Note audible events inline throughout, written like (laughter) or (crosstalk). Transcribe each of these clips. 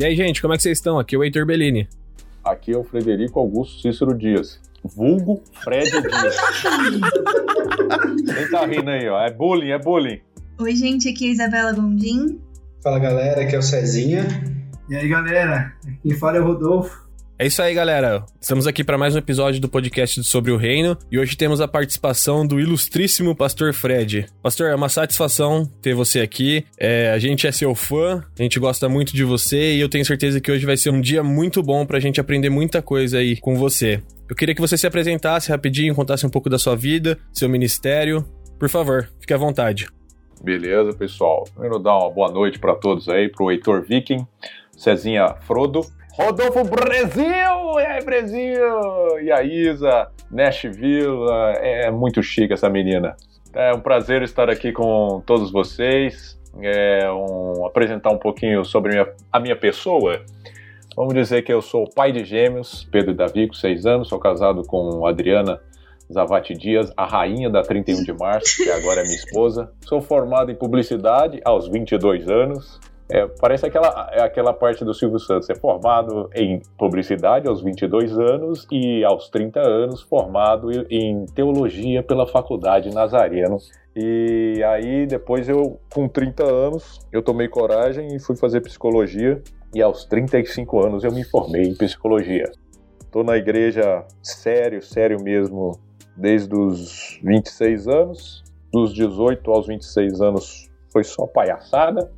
E aí, gente, como é que vocês estão? Aqui é o Heitor Bellini. Aqui é o Frederico Augusto Cícero Dias. Vulgo Fred Dias. Quem tá rindo aí, ó? É bullying, é bullying. Oi, gente, aqui é a Isabela Gondim. Fala galera, aqui é o Cezinha. E aí galera, quem fala é o Rodolfo. É isso aí, galera. Estamos aqui para mais um episódio do podcast sobre o reino e hoje temos a participação do ilustríssimo Pastor Fred. Pastor, é uma satisfação ter você aqui. É, a gente é seu fã, a gente gosta muito de você e eu tenho certeza que hoje vai ser um dia muito bom para a gente aprender muita coisa aí com você. Eu queria que você se apresentasse rapidinho, contasse um pouco da sua vida, seu ministério. Por favor, fique à vontade. Beleza, pessoal. Primeiro dar uma boa noite para todos aí, pro Heitor Viking, Cezinha Frodo, Rodolfo Brasil! E aí, Brasil! E a Isa, Nashville, é muito chique essa menina. É um prazer estar aqui com todos vocês, é um, apresentar um pouquinho sobre minha, a minha pessoa. Vamos dizer que eu sou pai de gêmeos, Pedro e Davi, com seis anos, sou casado com Adriana Zavati Dias, a rainha da 31 de março, que agora é minha esposa. Sou formado em publicidade aos 22 anos, é, parece aquela, aquela parte do Silvio Santos, é formado em publicidade aos 22 anos e aos 30 anos formado em teologia pela Faculdade Nazareno. E aí depois eu, com 30 anos, eu tomei coragem e fui fazer psicologia e aos 35 anos eu me formei em psicologia. Estou na igreja sério, sério mesmo, desde os 26 anos. Dos 18 aos 26 anos foi só palhaçada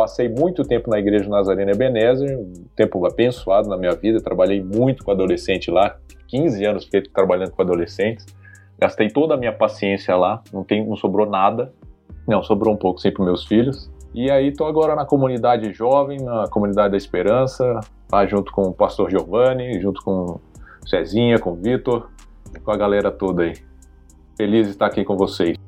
Passei muito tempo na Igreja Nazarena Ebenezer, um tempo abençoado na minha vida. Trabalhei muito com adolescente lá, 15 anos fiquei trabalhando com adolescentes. Gastei toda a minha paciência lá, não, tem, não sobrou nada. Não, sobrou um pouco sempre para meus filhos. E aí tô agora na comunidade jovem, na comunidade da Esperança, lá junto com o pastor Giovanni, junto com Cezinha, com o Vitor, com a galera toda aí. Feliz de estar aqui com vocês.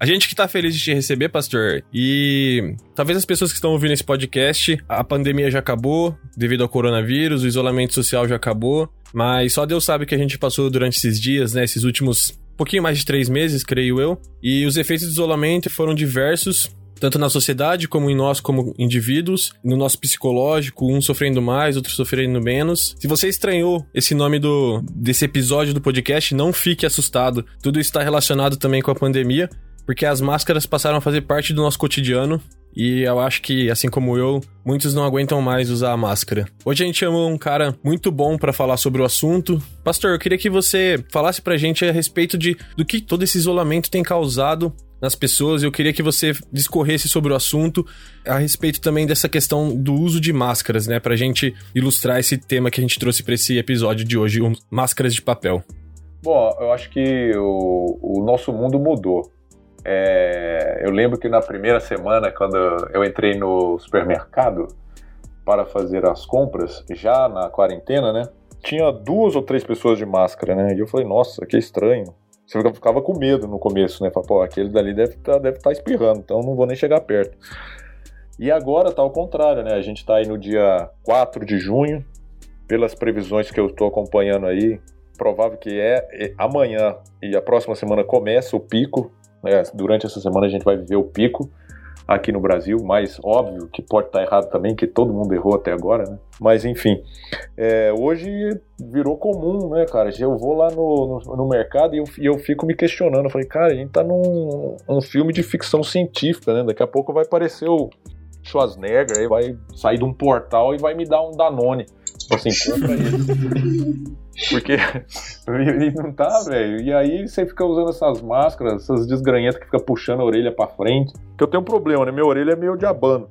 A gente que tá feliz de te receber, pastor. E talvez as pessoas que estão ouvindo esse podcast, a pandemia já acabou devido ao coronavírus, o isolamento social já acabou, mas só Deus sabe o que a gente passou durante esses dias, né? Esses últimos pouquinho mais de três meses, creio eu. E os efeitos do isolamento foram diversos, tanto na sociedade como em nós como indivíduos, no nosso psicológico, um sofrendo mais, outro sofrendo menos. Se você estranhou esse nome do desse episódio do podcast, não fique assustado. Tudo está relacionado também com a pandemia porque as máscaras passaram a fazer parte do nosso cotidiano e eu acho que, assim como eu, muitos não aguentam mais usar a máscara. Hoje a gente chamou um cara muito bom para falar sobre o assunto. Pastor, eu queria que você falasse pra gente a respeito de do que todo esse isolamento tem causado nas pessoas. Eu queria que você discorresse sobre o assunto a respeito também dessa questão do uso de máscaras, né, pra gente ilustrar esse tema que a gente trouxe para esse episódio de hoje, máscaras de papel. Bom, eu acho que o, o nosso mundo mudou é, eu lembro que na primeira semana, quando eu entrei no supermercado para fazer as compras, já na quarentena, né? Tinha duas ou três pessoas de máscara, né? E eu falei, nossa, que estranho. Você ficava com medo no começo, né? Falei, pô, aquele dali deve estar tá, deve tá espirrando, então não vou nem chegar perto. E agora tá ao contrário, né? A gente tá aí no dia 4 de junho, pelas previsões que eu estou acompanhando aí, provável que é, é amanhã e a próxima semana começa o pico é, durante essa semana a gente vai viver o pico aqui no Brasil, mas óbvio que pode estar errado também, que todo mundo errou até agora, né? Mas enfim, é, hoje virou comum, né, cara? Eu vou lá no, no, no mercado e eu, e eu, fico me questionando. Eu falei, cara, a gente tá num um filme de ficção científica, né? Daqui a pouco vai aparecer o Schwarzenegger, aí vai sair de um portal e vai me dar um Danone. Tipo assim, compra isso. (laughs) Porque (laughs) ele não tá, velho. E aí você fica usando essas máscaras, essas desgranhentas que fica puxando a orelha para frente. Que eu tenho um problema, né? Minha orelha é meio diabano.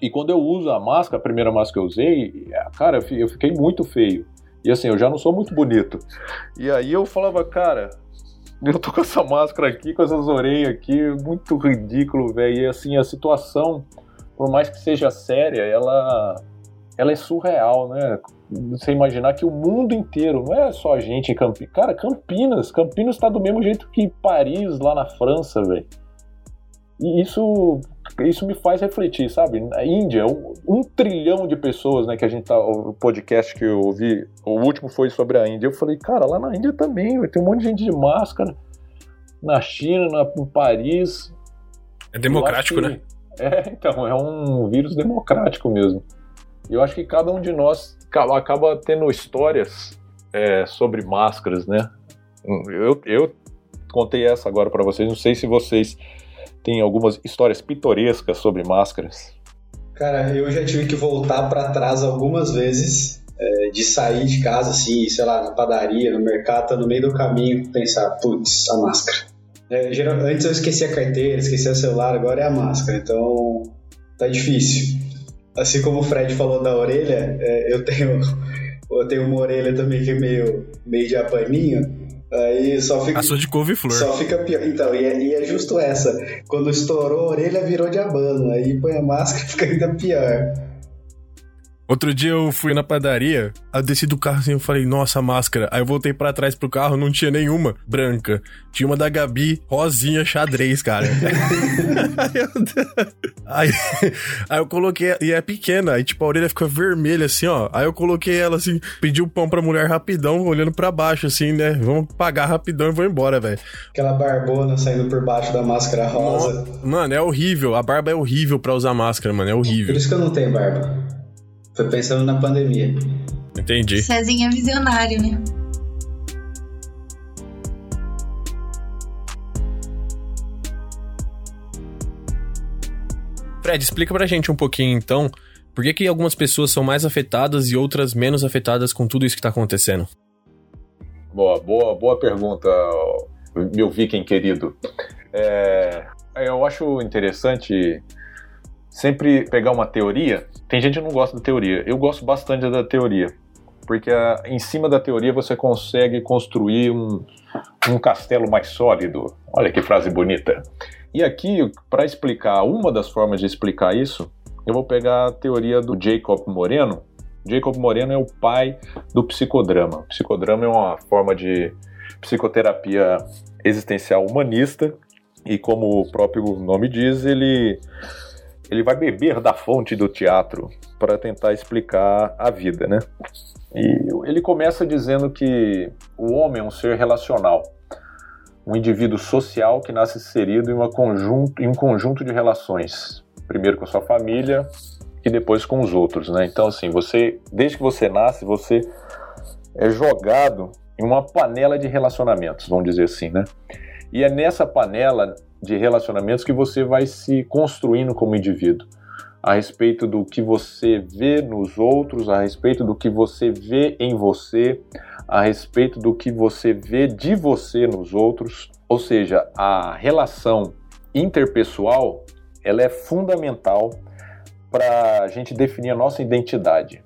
E quando eu uso a máscara, a primeira máscara que eu usei, cara, eu fiquei muito feio. E assim, eu já não sou muito bonito. E aí eu falava, cara, eu tô com essa máscara aqui, com essas orelhas aqui, muito ridículo, velho. E assim, a situação, por mais que seja séria, ela, ela é surreal, né? você imaginar que o mundo inteiro, não é só a gente em Campinas. Cara, Campinas, Campinas está do mesmo jeito que Paris lá na França, velho. E isso, isso me faz refletir, sabe? Na Índia, um, um, trilhão de pessoas, né, que a gente tá. O podcast que eu ouvi, o último foi sobre a Índia. Eu falei, cara, lá na Índia também, tem um monte de gente de máscara. Na China, na, em Paris. É democrático, que, né? É, então, é um vírus democrático mesmo. Eu acho que cada um de nós acaba tendo histórias é, sobre máscaras, né? Eu, eu contei essa agora para vocês, não sei se vocês têm algumas histórias pitorescas sobre máscaras. Cara, eu já tive que voltar para trás algumas vezes, é, de sair de casa, assim, sei lá, na padaria, no mercado, tá no meio do caminho, pensar, putz, a máscara. É, geral, antes eu esquecia a carteira, esquecia o celular, agora é a máscara, então tá difícil. Assim como o Fred falou da orelha, é, eu tenho eu tenho uma orelha também que é meio, meio de apaninho, Aí só fica. A sua de couve-flor. Só fica pior. Então, e é, e é, justo essa. Quando estourou a orelha, virou de abano. Aí põe a máscara e (laughs) fica ainda pior. Outro dia eu fui na padaria, eu desci do carro assim, eu falei, nossa, máscara. Aí eu voltei para trás pro carro, não tinha nenhuma branca. Tinha uma da Gabi, rosinha, xadrez, cara. (laughs) aí, aí, eu coloquei, e é pequena, aí tipo a orelha fica vermelha assim, ó. Aí eu coloquei ela assim, pedi o pão pra mulher rapidão, olhando para baixo assim, né? Vamos pagar rapidão e vou embora, velho. Aquela barbona saindo por baixo da máscara rosa. Mano, é horrível. A barba é horrível pra usar máscara, mano, é horrível. Por isso que eu não tenho barba. Foi pensando na pandemia. Entendi. Cezinha é visionário, né? Fred, explica pra gente um pouquinho então, por que, que algumas pessoas são mais afetadas e outras menos afetadas com tudo isso que tá acontecendo? Boa, boa, boa pergunta, meu viking querido. É, eu acho interessante sempre pegar uma teoria. Tem gente que não gosta da teoria. Eu gosto bastante da teoria. Porque a, em cima da teoria você consegue construir um, um castelo mais sólido. Olha que frase bonita. E aqui, para explicar uma das formas de explicar isso, eu vou pegar a teoria do Jacob Moreno. Jacob Moreno é o pai do psicodrama. O psicodrama é uma forma de psicoterapia existencial humanista e, como o próprio nome diz, ele ele vai beber da fonte do teatro para tentar explicar a vida, né? E ele começa dizendo que o homem é um ser relacional, um indivíduo social que nasce inserido em, conjunto, em um conjunto de relações, primeiro com a sua família e depois com os outros, né? Então, assim, você, desde que você nasce, você é jogado em uma panela de relacionamentos, vamos dizer assim, né? E é nessa panela de relacionamentos que você vai se construindo como indivíduo, a respeito do que você vê nos outros, a respeito do que você vê em você, a respeito do que você vê de você nos outros, ou seja, a relação interpessoal ela é fundamental para a gente definir a nossa identidade.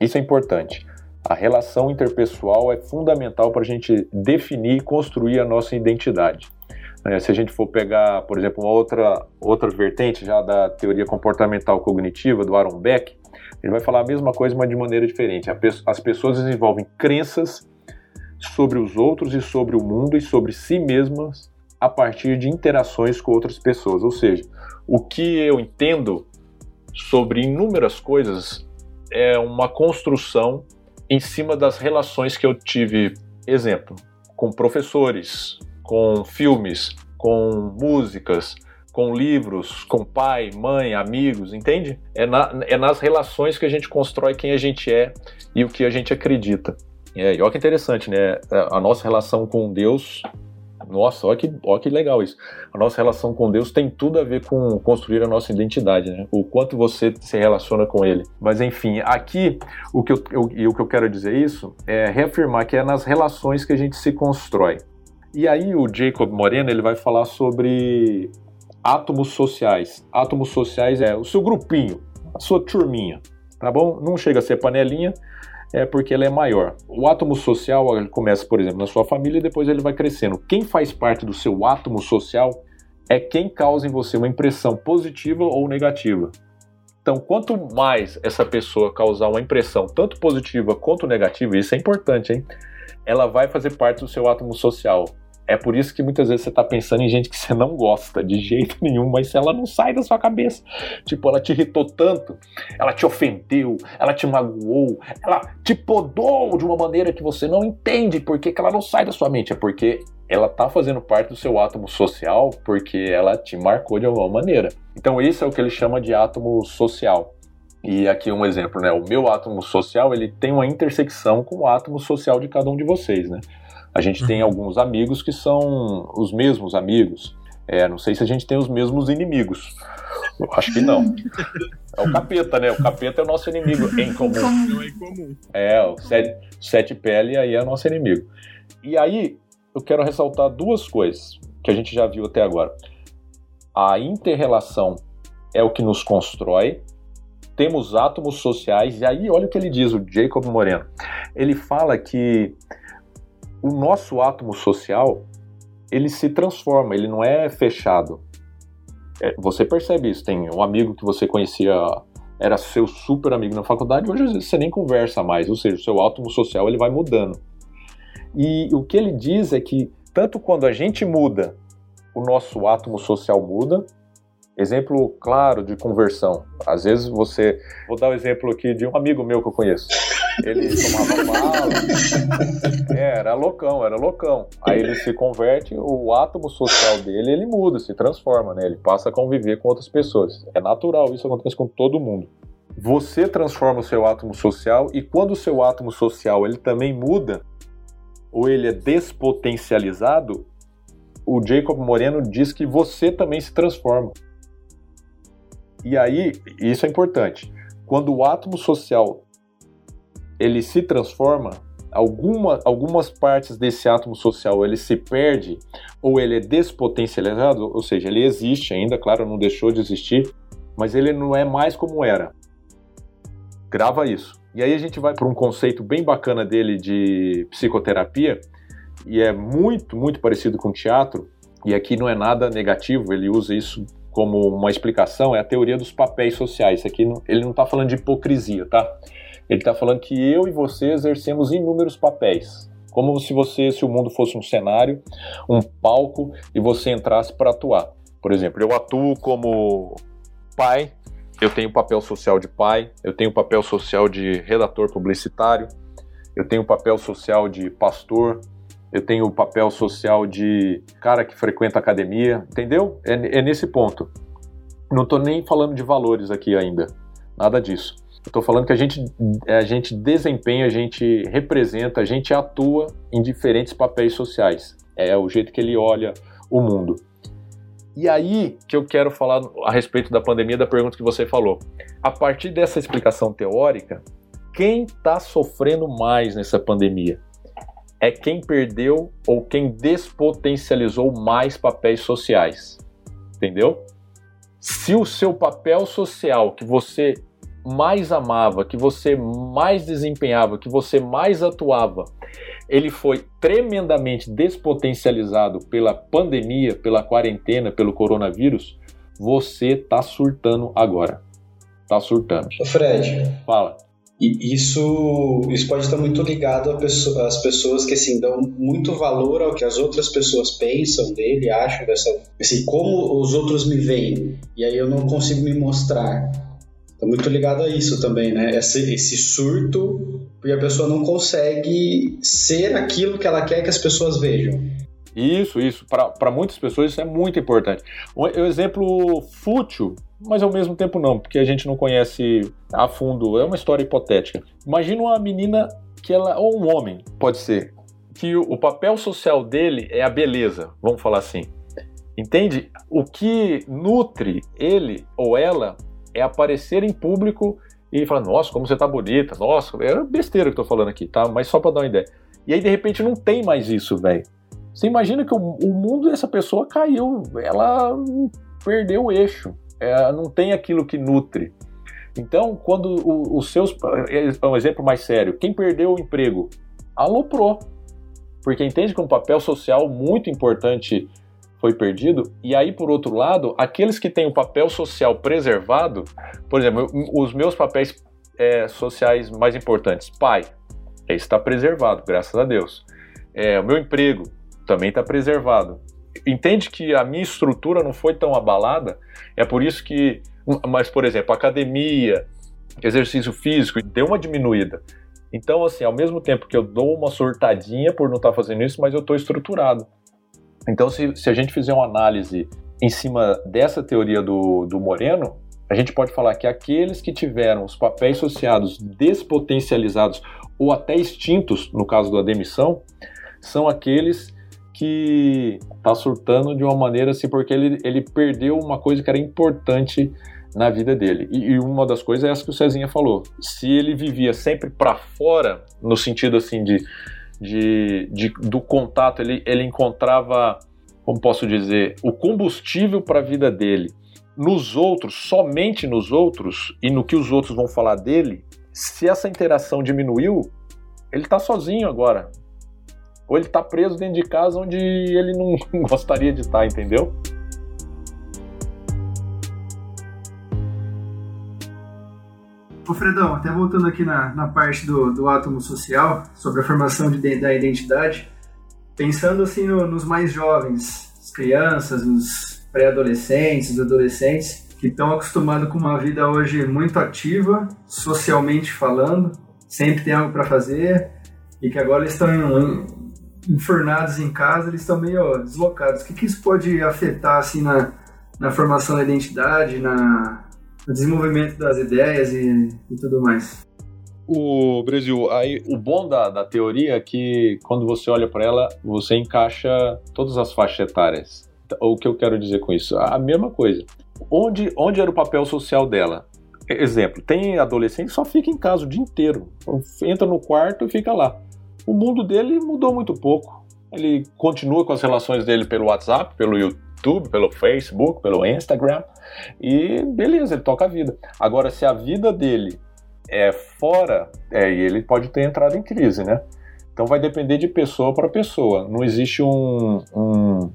Isso é importante. A relação interpessoal é fundamental para a gente definir e construir a nossa identidade. É, se a gente for pegar, por exemplo, uma outra, outra vertente já da teoria comportamental cognitiva do Aaron Beck, ele vai falar a mesma coisa, mas de maneira diferente. As pessoas desenvolvem crenças sobre os outros e sobre o mundo e sobre si mesmas a partir de interações com outras pessoas. Ou seja, o que eu entendo sobre inúmeras coisas é uma construção em cima das relações que eu tive, exemplo, com professores, com filmes, com músicas, com livros, com pai, mãe, amigos, entende? É, na, é nas relações que a gente constrói quem a gente é e o que a gente acredita. É, e olha que interessante, né? A nossa relação com Deus. Nossa, olha que, olha que legal isso. A nossa relação com Deus tem tudo a ver com construir a nossa identidade, né? O quanto você se relaciona com Ele. Mas enfim, aqui o que eu, eu, o que eu quero dizer isso é reafirmar que é nas relações que a gente se constrói. E aí o Jacob Moreno ele vai falar sobre átomos sociais. Átomos sociais é o seu grupinho, a sua turminha, tá bom? Não chega a ser panelinha, é porque ela é maior. O átomo social ele começa, por exemplo, na sua família e depois ele vai crescendo. Quem faz parte do seu átomo social é quem causa em você uma impressão positiva ou negativa. Então, quanto mais essa pessoa causar uma impressão tanto positiva quanto negativa, isso é importante, hein? Ela vai fazer parte do seu átomo social. É por isso que muitas vezes você tá pensando em gente que você não gosta de jeito nenhum, mas ela não sai da sua cabeça. Tipo, ela te irritou tanto, ela te ofendeu, ela te magoou, ela te podou de uma maneira que você não entende por que, ela não sai da sua mente. É porque ela tá fazendo parte do seu átomo social porque ela te marcou de alguma maneira. Então, isso é o que ele chama de átomo social. E aqui um exemplo, né? O meu átomo social ele tem uma intersecção com o átomo social de cada um de vocês, né? A gente tem uhum. alguns amigos que são os mesmos amigos. É, não sei se a gente tem os mesmos inimigos. Eu acho que não. É o capeta, né? O capeta é o nosso inimigo em comum. É, o sete, sete pele aí é o nosso inimigo. E aí, eu quero ressaltar duas coisas que a gente já viu até agora. A interrelação é o que nos constrói. Temos átomos sociais, e aí olha o que ele diz, o Jacob Moreno. Ele fala que o nosso átomo social ele se transforma, ele não é fechado. É, você percebe isso. Tem um amigo que você conhecia, era seu super amigo na faculdade, hoje você nem conversa mais, ou seja, o seu átomo social ele vai mudando. E o que ele diz é que tanto quando a gente muda, o nosso átomo social muda. Exemplo claro de conversão. Às vezes você. Vou dar o um exemplo aqui de um amigo meu que eu conheço. Ele tomava bala. É, era loucão, era loucão. Aí ele se converte, o átomo social dele, ele muda, se transforma, né? Ele passa a conviver com outras pessoas. É natural, isso acontece com todo mundo. Você transforma o seu átomo social e quando o seu átomo social ele também muda, ou ele é despotencializado, o Jacob Moreno diz que você também se transforma. E aí, isso é importante. Quando o átomo social ele se transforma, alguma, algumas partes desse átomo social ele se perde ou ele é despotencializado, ou seja, ele existe ainda, claro, não deixou de existir, mas ele não é mais como era. Grava isso. E aí a gente vai para um conceito bem bacana dele de psicoterapia, e é muito, muito parecido com teatro, e aqui não é nada negativo, ele usa isso como uma explicação, é a teoria dos papéis sociais. Aqui ele não está falando de hipocrisia, tá? Ele está falando que eu e você exercemos inúmeros papéis. Como se você, se o mundo fosse um cenário, um palco e você entrasse para atuar. Por exemplo, eu atuo como pai, eu tenho papel social de pai, eu tenho papel social de redator publicitário, eu tenho papel social de pastor, eu tenho papel social de cara que frequenta academia, entendeu? É, é nesse ponto. Não estou nem falando de valores aqui ainda, nada disso. Estou falando que a gente, a gente desempenha, a gente representa, a gente atua em diferentes papéis sociais. É o jeito que ele olha o mundo. E aí que eu quero falar a respeito da pandemia, da pergunta que você falou. A partir dessa explicação teórica, quem está sofrendo mais nessa pandemia? É quem perdeu ou quem despotencializou mais papéis sociais. Entendeu? Se o seu papel social que você mais amava, que você mais desempenhava, que você mais atuava, ele foi tremendamente despotencializado pela pandemia, pela quarentena, pelo coronavírus, você tá surtando agora. Tá surtando. Fred. Fala. E isso, isso pode estar muito ligado às pessoas que assim, dão muito valor ao que as outras pessoas pensam dele, acham dessa. Assim, como os outros me veem. E aí eu não consigo me mostrar. Tá muito ligado a isso também, né? Esse, esse surto, porque a pessoa não consegue ser aquilo que ela quer que as pessoas vejam. Isso, isso. Para muitas pessoas isso é muito importante. Um, um exemplo fútil, mas ao mesmo tempo não, porque a gente não conhece a fundo. É uma história hipotética. Imagina uma menina que ela, ou um homem, pode ser, que o, o papel social dele é a beleza, vamos falar assim. Entende? O que nutre ele ou ela é aparecer em público e falar, nossa, como você tá bonita, nossa, é besteira que eu tô falando aqui, tá? Mas só pra dar uma ideia. E aí, de repente, não tem mais isso, velho. Você imagina que o, o, mundo dessa pessoa caiu, ela perdeu o eixo, é, não tem aquilo que nutre. Então, quando os seus. É um exemplo mais sério: quem perdeu o emprego aloprou. Porque entende que um papel social muito importante foi perdido. E aí, por outro lado, aqueles que têm o papel social preservado, por exemplo, os meus papéis é, sociais mais importantes, pai, está preservado, graças a Deus. É, o meu emprego também está preservado. Entende que a minha estrutura não foi tão abalada? É por isso que, mas por exemplo, academia, exercício físico, deu uma diminuída. Então, assim, ao mesmo tempo que eu dou uma surtadinha por não estar tá fazendo isso, mas eu estou estruturado. Então, se, se a gente fizer uma análise em cima dessa teoria do, do Moreno, a gente pode falar que aqueles que tiveram os papéis associados despotencializados ou até extintos, no caso da demissão, são aqueles que está surtando de uma maneira assim, porque ele, ele perdeu uma coisa que era importante na vida dele. E, e uma das coisas é essa que o Cezinha falou. Se ele vivia sempre para fora, no sentido assim de, de, de, do contato, ele, ele encontrava, como posso dizer, o combustível para a vida dele nos outros, somente nos outros, e no que os outros vão falar dele, se essa interação diminuiu, ele está sozinho agora. Ou ele está preso dentro de casa onde ele não (laughs) gostaria de estar, tá, entendeu? Ô Fredão, até voltando aqui na, na parte do, do átomo social, sobre a formação de, da identidade, pensando assim no, nos mais jovens, as crianças, os pré-adolescentes, os adolescentes, que estão acostumados com uma vida hoje muito ativa, socialmente falando, sempre tem algo para fazer, e que agora estão enfurnados em casa, eles estão meio deslocados. O que, que isso pode afetar assim na, na formação da identidade, na, no desenvolvimento das ideias e, e tudo mais? O Brasil, aí o bom da, da teoria é que quando você olha para ela, você encaixa todas as faixas etárias. O que eu quero dizer com isso? A mesma coisa. Onde, onde era o papel social dela? Exemplo, tem adolescente que só fica em casa o dia inteiro. Entra no quarto e fica lá. O mundo dele mudou muito pouco. Ele continua com as relações dele pelo WhatsApp, pelo YouTube, pelo Facebook, pelo Instagram. E beleza, ele toca a vida. Agora, se a vida dele é fora, é, ele pode ter entrado em crise, né? Então vai depender de pessoa para pessoa. Não existe um, um,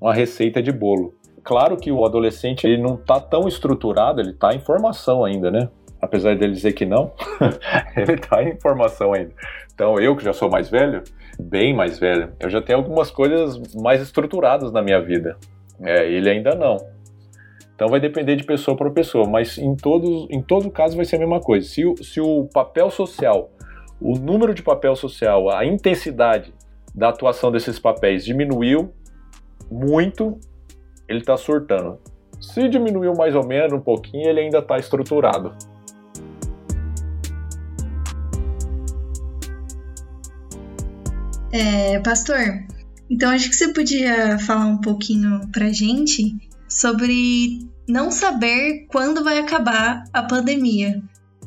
uma receita de bolo. Claro que o adolescente ele não está tão estruturado, ele está em formação ainda, né? Apesar dele dizer que não, (laughs) ele está em formação ainda. Então eu que já sou mais velho, bem mais velho, eu já tenho algumas coisas mais estruturadas na minha vida. É, ele ainda não. Então vai depender de pessoa para pessoa, mas em, todos, em todo caso vai ser a mesma coisa. Se, se o papel social, o número de papel social, a intensidade da atuação desses papéis diminuiu muito, ele está surtando. Se diminuiu mais ou menos um pouquinho, ele ainda está estruturado. É, pastor, então acho que você podia falar um pouquinho pra gente sobre não saber quando vai acabar a pandemia.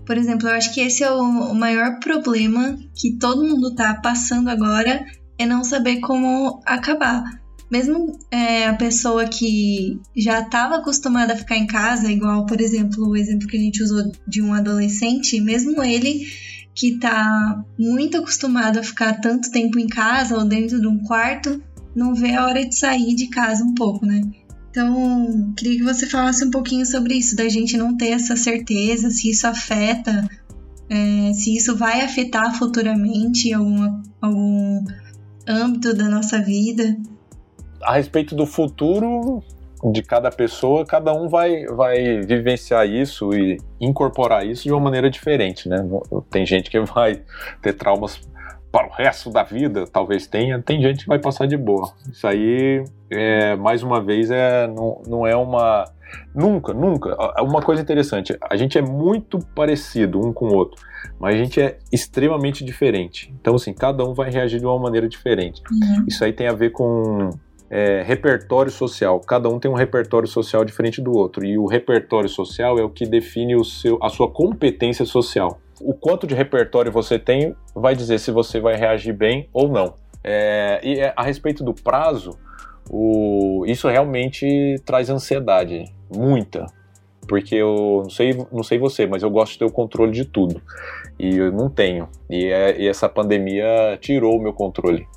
Por exemplo, eu acho que esse é o, maior problema que todo mundo está passando agora é não saber como acabar. Mesmo é, a pessoa que já estava acostumada a ficar em casa, igual, por exemplo, o exemplo que a gente usou de um adolescente, mesmo ele que está muito acostumado a ficar tanto tempo em casa ou dentro de um quarto, não vê a hora de sair de casa um pouco, né? Então, queria que você falasse um pouquinho sobre isso, da gente não ter essa certeza, se isso afeta, é, se isso vai afetar futuramente alguma, algum âmbito da nossa vida. A respeito do futuro de cada pessoa, cada um vai, vai vivenciar isso e incorporar isso de uma maneira diferente, né? Tem gente que vai ter traumas para o resto da vida, talvez tenha, tem gente que vai passar de boa. Isso aí, é, mais uma vez, é, não, não é uma. Nunca, nunca. Uma coisa interessante, a gente é muito parecido um com o outro, mas a gente é extremamente diferente. Então, assim, cada um vai reagir de uma maneira diferente. Uhum. Isso aí tem a ver com é, repertório social. Cada um tem um repertório social diferente do outro. E o repertório social é o que define o seu, a sua competência social o quanto de repertório você tem vai dizer se você vai reagir bem ou não. É, e é, a respeito do prazo, o, isso realmente traz ansiedade, muita. Porque eu não sei, não sei você, mas eu gosto de ter o controle de tudo. E eu não tenho. E, é, e essa pandemia tirou o meu controle.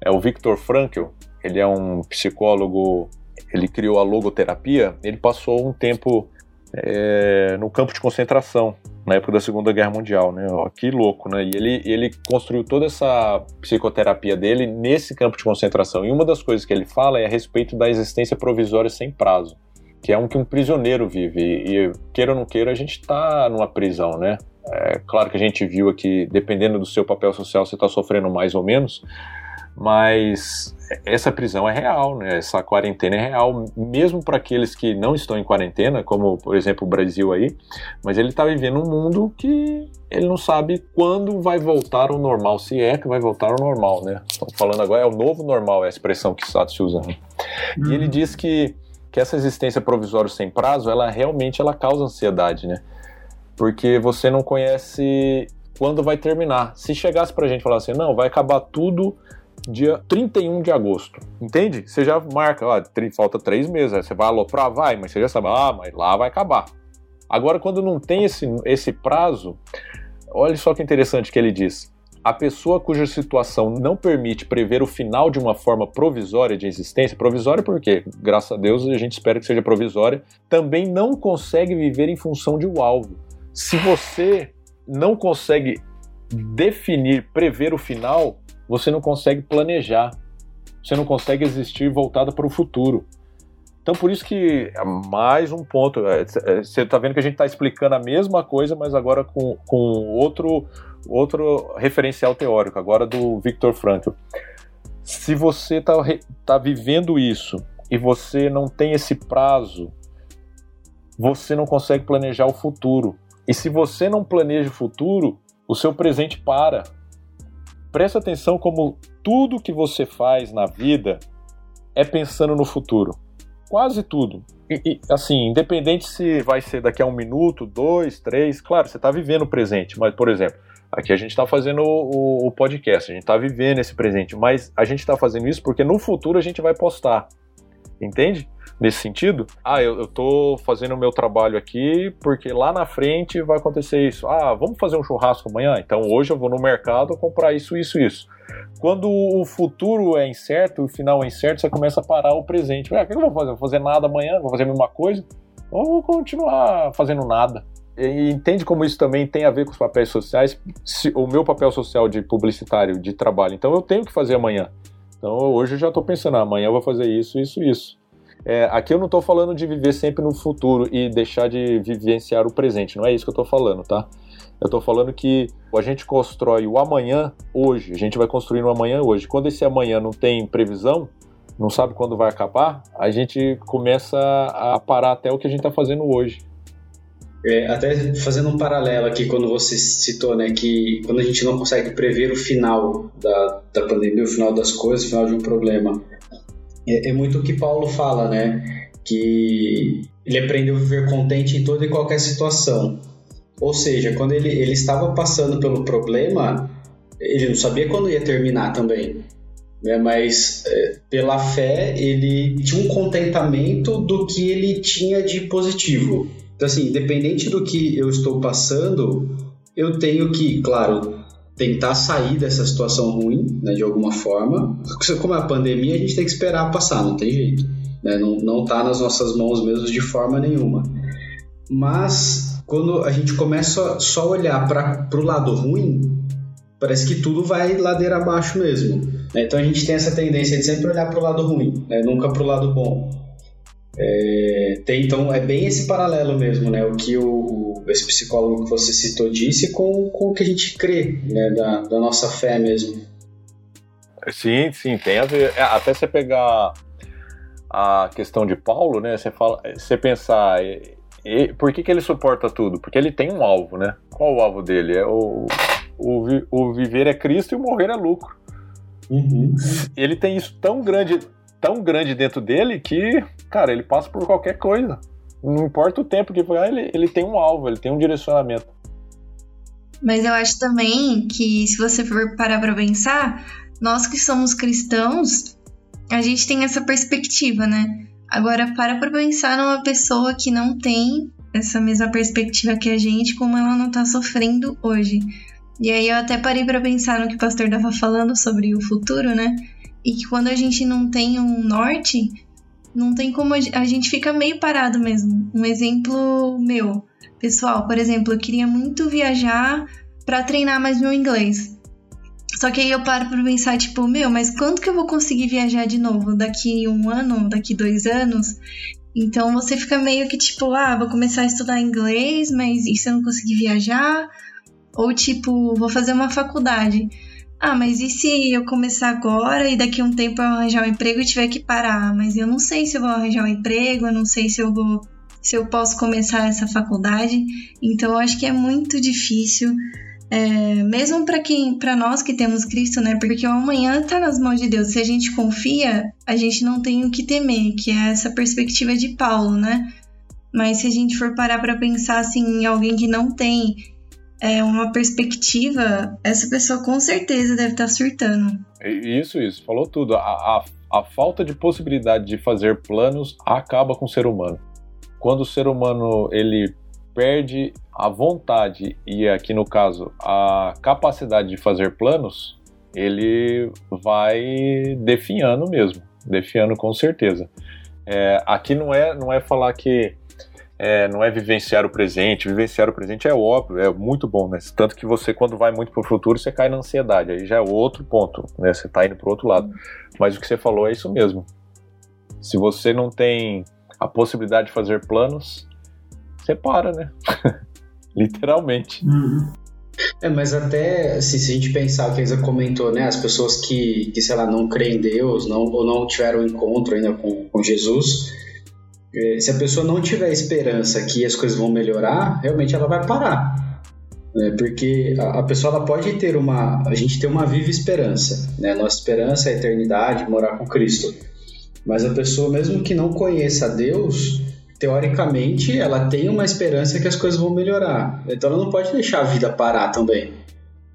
É o Viktor Frankl, ele é um psicólogo, ele criou a logoterapia, ele passou um tempo é, no campo de concentração na época da Segunda Guerra Mundial, né? Ó, que louco, né? E ele, ele construiu toda essa psicoterapia dele nesse campo de concentração. E uma das coisas que ele fala é a respeito da existência provisória sem prazo, que é um que um prisioneiro vive. E, queira ou não queira, a gente está numa prisão, né? É claro que a gente viu aqui, dependendo do seu papel social, você está sofrendo mais ou menos, Mas essa prisão é real, né? Essa quarentena é real, mesmo para aqueles que não estão em quarentena, como por exemplo o Brasil aí, mas ele está vivendo um mundo que ele não sabe quando vai voltar ao normal, se é que vai voltar ao normal, né? Estamos falando agora, é o novo normal, é a expressão que está se usando. Uhum. E ele diz que, que essa existência provisória sem prazo, ela realmente ela causa ansiedade, né? Porque você não conhece quando vai terminar. Se chegasse pra gente falar assim, não, vai acabar tudo dia 31 de agosto. Entende? Você já marca, ó, falta três meses. Você vai aloprar? Vai, mas você já sabe, ah, mas lá vai acabar. Agora, quando não tem esse, esse prazo, olha só que interessante que ele diz. A pessoa cuja situação não permite prever o final de uma forma provisória de existência, provisória porque, graças a Deus, a gente espera que seja provisória, também não consegue viver em função de um alvo. Se você não consegue definir, prever o final, você não consegue planejar, você não consegue existir voltada para o futuro. Então, por isso que é mais um ponto. É, é, você está vendo que a gente está explicando a mesma coisa, mas agora com, com outro, outro referencial teórico, agora do Viktor Frankl. Se você está tá vivendo isso e você não tem esse prazo, você não consegue planejar o futuro. E se você não planeja o futuro, o seu presente para. Presta atenção como tudo que você faz na vida é pensando no futuro. Quase tudo. E, e, assim, independente se vai ser daqui a um minuto, dois, três, claro, você está vivendo o presente, mas, por exemplo, aqui a gente está fazendo o, o, podcast, a gente está vivendo esse presente, mas a gente está fazendo isso porque no futuro a gente vai postar. Entende? Nesse sentido. Ah, eu, eu tô fazendo o meu trabalho aqui porque lá na frente vai acontecer isso. Ah, vamos fazer um churrasco amanhã? Então hoje eu vou no mercado comprar isso, isso, isso. Quando o futuro é incerto, o final é incerto, você começa a parar o presente. Ah, o que eu vou fazer? Vou fazer nada amanhã? Vou fazer a mesma coisa? Ou vou continuar fazendo nada? E entende como isso também tem a ver com os papéis sociais? Se, o meu papel social de publicitário, de trabalho. Então eu tenho que fazer amanhã. Então hoje eu já estou pensando, ah, amanhã eu vou fazer isso, isso, isso. É, aqui eu não estou falando de viver sempre no futuro e deixar de vivenciar o presente, não é isso que eu estou falando, tá? Eu estou falando que a gente constrói o amanhã hoje, a gente vai construir o amanhã hoje. Quando esse amanhã não tem previsão, não sabe quando vai acabar, a gente começa a parar até o que a gente está fazendo hoje. É, até fazendo um paralelo aqui, quando você citou, né, que quando a gente não consegue prever o final da, da pandemia, o final das coisas, o final de um problema, é, é muito o que Paulo fala, né? Que ele aprendeu a viver contente em toda e qualquer situação. Ou seja, quando ele, ele estava passando pelo problema, ele não sabia quando ia terminar também. Né? Mas é, pela fé, ele tinha um contentamento do que ele tinha de positivo. Então, assim, independente do que eu estou passando, eu tenho que, claro, tentar sair dessa situação ruim, né, de alguma forma. Como é a pandemia, a gente tem que esperar passar, não tem jeito. Né? Não, não tá nas nossas mãos mesmo de forma nenhuma. Mas quando a gente começa só a olhar para o lado ruim, parece que tudo vai ladeira abaixo mesmo. Né? Então a gente tem essa tendência de sempre olhar para o lado ruim, né? nunca para o lado bom. É, tem, então é bem esse paralelo mesmo, né? O que o, esse psicólogo que você citou disse com, com o que a gente crê, né? Da, da nossa fé mesmo. Sim, sim, tem a ver. É, até você pegar a questão de Paulo, né? Você fala, você pensar, e, e, por que, que ele suporta tudo? Porque ele tem um alvo, né? Qual o alvo dele? É o, o, o viver é Cristo e o morrer é lucro. Uhum. Ele tem isso tão grande, tão grande dentro dele que, cara, ele passa por qualquer coisa. Não importa o tempo que foi, ele, ele tem um alvo, ele tem um direcionamento. Mas eu acho também que, se você for parar pra pensar, nós que somos cristãos, a gente tem essa perspectiva, né? Agora, para pra pensar numa pessoa que não tem essa mesma perspectiva que a gente, como ela não tá sofrendo hoje. E aí eu até parei para pensar no que o pastor tava falando sobre o futuro, né? E que quando a gente não tem um norte, não tem como a gente fica meio parado mesmo. Um exemplo meu, pessoal, por exemplo, eu queria muito viajar para treinar mais meu inglês. Só que aí eu paro para pensar, tipo, meu, mas quando que eu vou conseguir viajar de novo? Daqui um ano? Daqui dois anos? Então você fica meio que tipo, ah, vou começar a estudar inglês, mas e se eu não conseguir viajar? Ou tipo, vou fazer uma faculdade. Ah, mas e se eu começar agora e daqui a um tempo eu arranjar um emprego e tiver que parar? Mas eu não sei se eu vou arranjar um emprego, eu não sei se eu vou se eu posso começar essa faculdade. Então eu acho que é muito difícil, é, mesmo para quem, para nós que temos Cristo, né? Porque o amanhã está nas mãos de Deus. Se a gente confia, a gente não tem o que temer, que é essa perspectiva de Paulo, né? Mas se a gente for parar para pensar assim em alguém que não tem é, uma perspectiva, essa pessoa com certeza deve estar tá surtando. Isso, isso, falou tudo. A, a, a falta de possibilidade de fazer planos acaba com o ser humano. Quando o ser humano ele perde a vontade e aqui no caso a capacidade de fazer planos, ele vai definhando mesmo, definhando com certeza. É, aqui não é não é falar que é, não é vivenciar o presente. Vivenciar o presente é óbvio, é muito bom, né? Tanto que você, quando vai muito para o futuro, você cai na ansiedade. Aí já é outro ponto, né? Você está indo para outro lado. Mas o que você falou é isso mesmo. Se você não tem a possibilidade de fazer planos, você para, né? (laughs) Literalmente. Uhum. É, mas até assim, se a gente pensar, que a Isa comentou, né? As pessoas que, que sei lá, não creem em Deus, não, ou não tiveram encontro ainda com, com Jesus se a pessoa não tiver esperança que as coisas vão melhorar, realmente ela vai parar. Né? Porque a, a, pessoa ela pode ter uma. A gente tem uma viva esperança. Né? Nossa esperança é a eternidade, morar com Cristo. Mas a pessoa, mesmo que não conheça Deus, teoricamente ela tem uma esperança que as coisas vão melhorar. Então ela não pode deixar a vida parar também.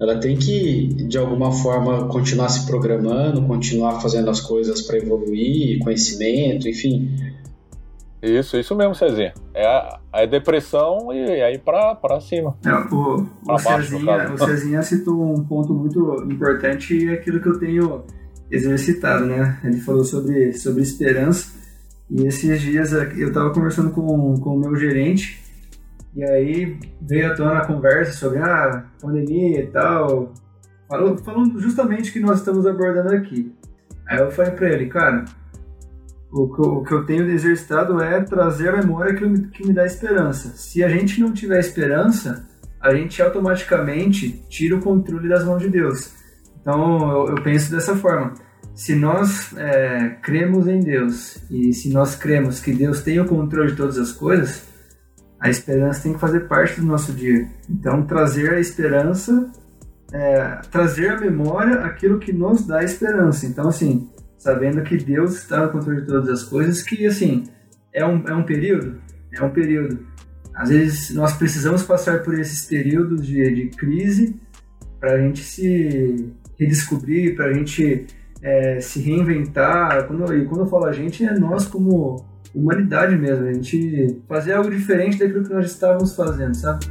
Ela tem que, de alguma forma, continuar se programando, continuar fazendo as coisas para evoluir, conhecimento, enfim. Isso, isso mesmo, Cezinha. É a, a depressão e, aí pra, pra cima. É, o, o, Cezinha, o Cezinha citou um ponto muito importante e é aquilo que eu tenho exercitado, né? Ele falou sobre, sobre esperança. E esses dias eu estava conversando com, com o meu gerente e aí veio à tona a conversa sobre a ah, pandemia e tal, falou, falando justamente o que nós estamos abordando aqui. Aí eu falei para ele, cara, o que, eu, o que eu tenho exercitado é trazer a memória que, que me dá esperança. Se a gente não tiver esperança, a gente automaticamente tira o controle das mãos de Deus. Então eu, eu penso dessa forma. Se nós é, cremos em Deus e se nós cremos que Deus tem o controle de todas as coisas, a esperança tem que fazer parte do nosso dia. Então trazer a esperança, é, trazer à memória aquilo que nos dá esperança. Então assim, sabendo que Deus está no controle de todas as coisas, que assim, é um, é um período, é um período. Às vezes nós precisamos passar por esses períodos de, de crise para a gente se redescobrir, para a gente é, se reinventar. Quando, e quando eu falo a gente, é nós como humanidade mesmo, a gente fazer algo diferente daquilo que nós estávamos fazendo, sabe?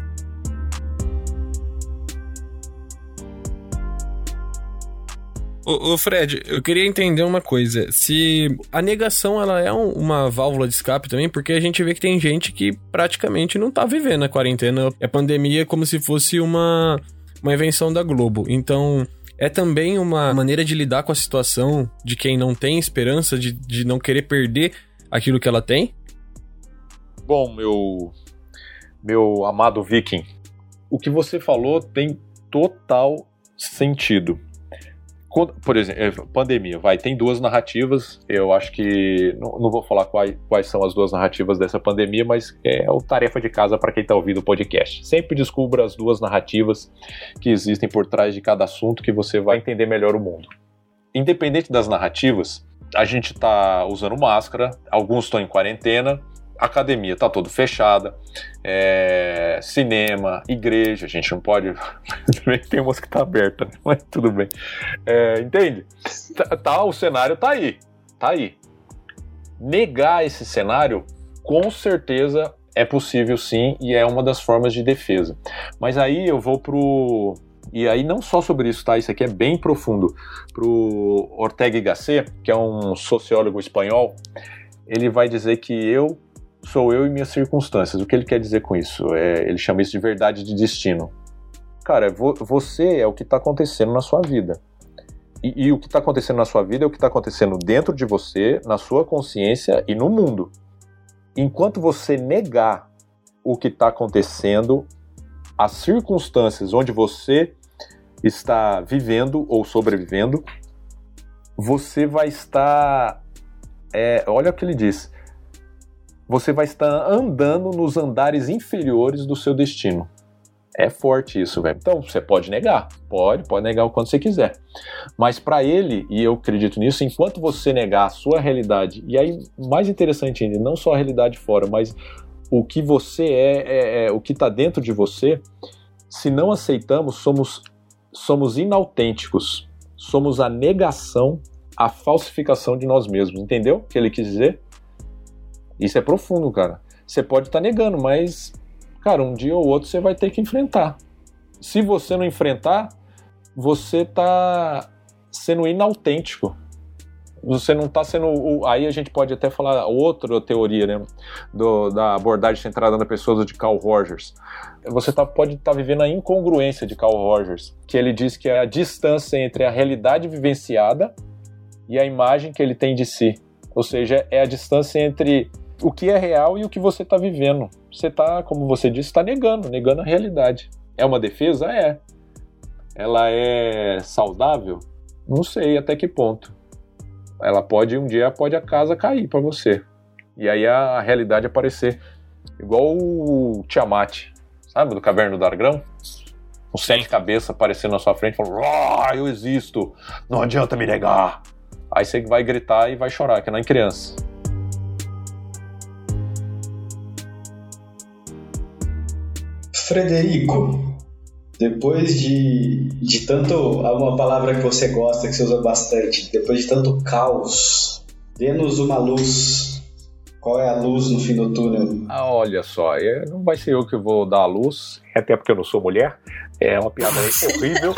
Ô, ô, Fred, eu queria entender uma coisa. Se a negação ela é um, uma válvula de escape também, porque a gente vê que tem gente que praticamente não tá vivendo a quarentena, a pandemia como se fosse uma, uma invenção da Globo. Então, é também uma maneira de lidar com a situação de quem não tem esperança, de, de não querer perder aquilo que ela tem? Bom, meu, meu amado Viking, o que você falou tem total sentido por exemplo, pandemia, vai, tem duas narrativas, eu acho que, não, não vou falar quais, quais, são as duas narrativas dessa pandemia, mas é o tarefa de casa para quem está ouvindo o podcast. Sempre descubra as duas narrativas que existem por trás de cada assunto que você vai entender melhor o mundo. Independente das narrativas, a gente está usando máscara, alguns estão em quarentena, academia está toda fechada, é, cinema, igreja, a gente não pode. (laughs) tem umas que tá aberta, né? mas tudo bem. É, entende? Tá, tá, o cenário tá aí, tá aí. Negar esse cenário, com certeza é possível sim, e é uma das formas de defesa. Mas aí eu vou pro. E aí não só sobre isso, tá? Isso aqui é bem profundo. Pro Ortega y Gasset, que é um sociólogo espanhol, ele vai dizer que eu sou eu e minhas circunstâncias. O que ele quer dizer com isso? É, ele chama isso de verdade de destino. Cara, vo você é o que está acontecendo na sua vida. E, e o que está acontecendo na sua vida é o que está acontecendo dentro de você, na sua consciência e no mundo. Enquanto você negar o que está acontecendo, as circunstâncias onde você está vivendo ou sobrevivendo, você vai estar. É, olha o que ele diz. Você vai estar andando nos andares inferiores do seu destino. É forte isso, velho. Então, você pode negar. Pode, pode negar o quanto você quiser. Mas para ele, e eu acredito nisso, enquanto você negar a sua realidade, e aí, mais interessante ainda, não só a realidade fora, mas o que você é, é, é o que está dentro de você, se não aceitamos, somos, somos inautênticos. Somos a negação, a falsificação de nós mesmos. Entendeu o que ele quis dizer? Isso é profundo, cara. Você pode estar tá negando, mas cara, um dia ou outro você vai ter que enfrentar. Se você não enfrentar, você tá sendo inautêntico. Você não está sendo. Aí a gente pode até falar outra teoria, né? Do, da abordagem centrada na pessoa de Carl Rogers. Você tá, pode estar tá vivendo a incongruência de Carl Rogers, que ele diz que é a distância entre a realidade vivenciada e a imagem que ele tem de si. Ou seja, é a distância entre o que é real e o que você está vivendo. Você está, como você disse, está negando, negando a realidade. É uma defesa? É. Ela é saudável? Não sei até que ponto. Ela pode, um dia, pode a casa cair para você. E aí a, realidade aparecer. Igual o Tiamat, sabe, do Caverna do Dragão? Com sete cabeças aparecendo na sua frente, falando: Ah, eu existo, não adianta me negar. Aí você vai gritar e vai chorar, que não é criança. Frederico, depois de, de tanto. Uma palavra que você gosta, que você usa bastante, depois de tanto caos, dê-nos uma luz. Qual é a luz no fim do túnel? Ah, olha só, é, não vai ser eu que vou dar a luz, até porque eu não sou mulher. É uma piada (laughs) horrível.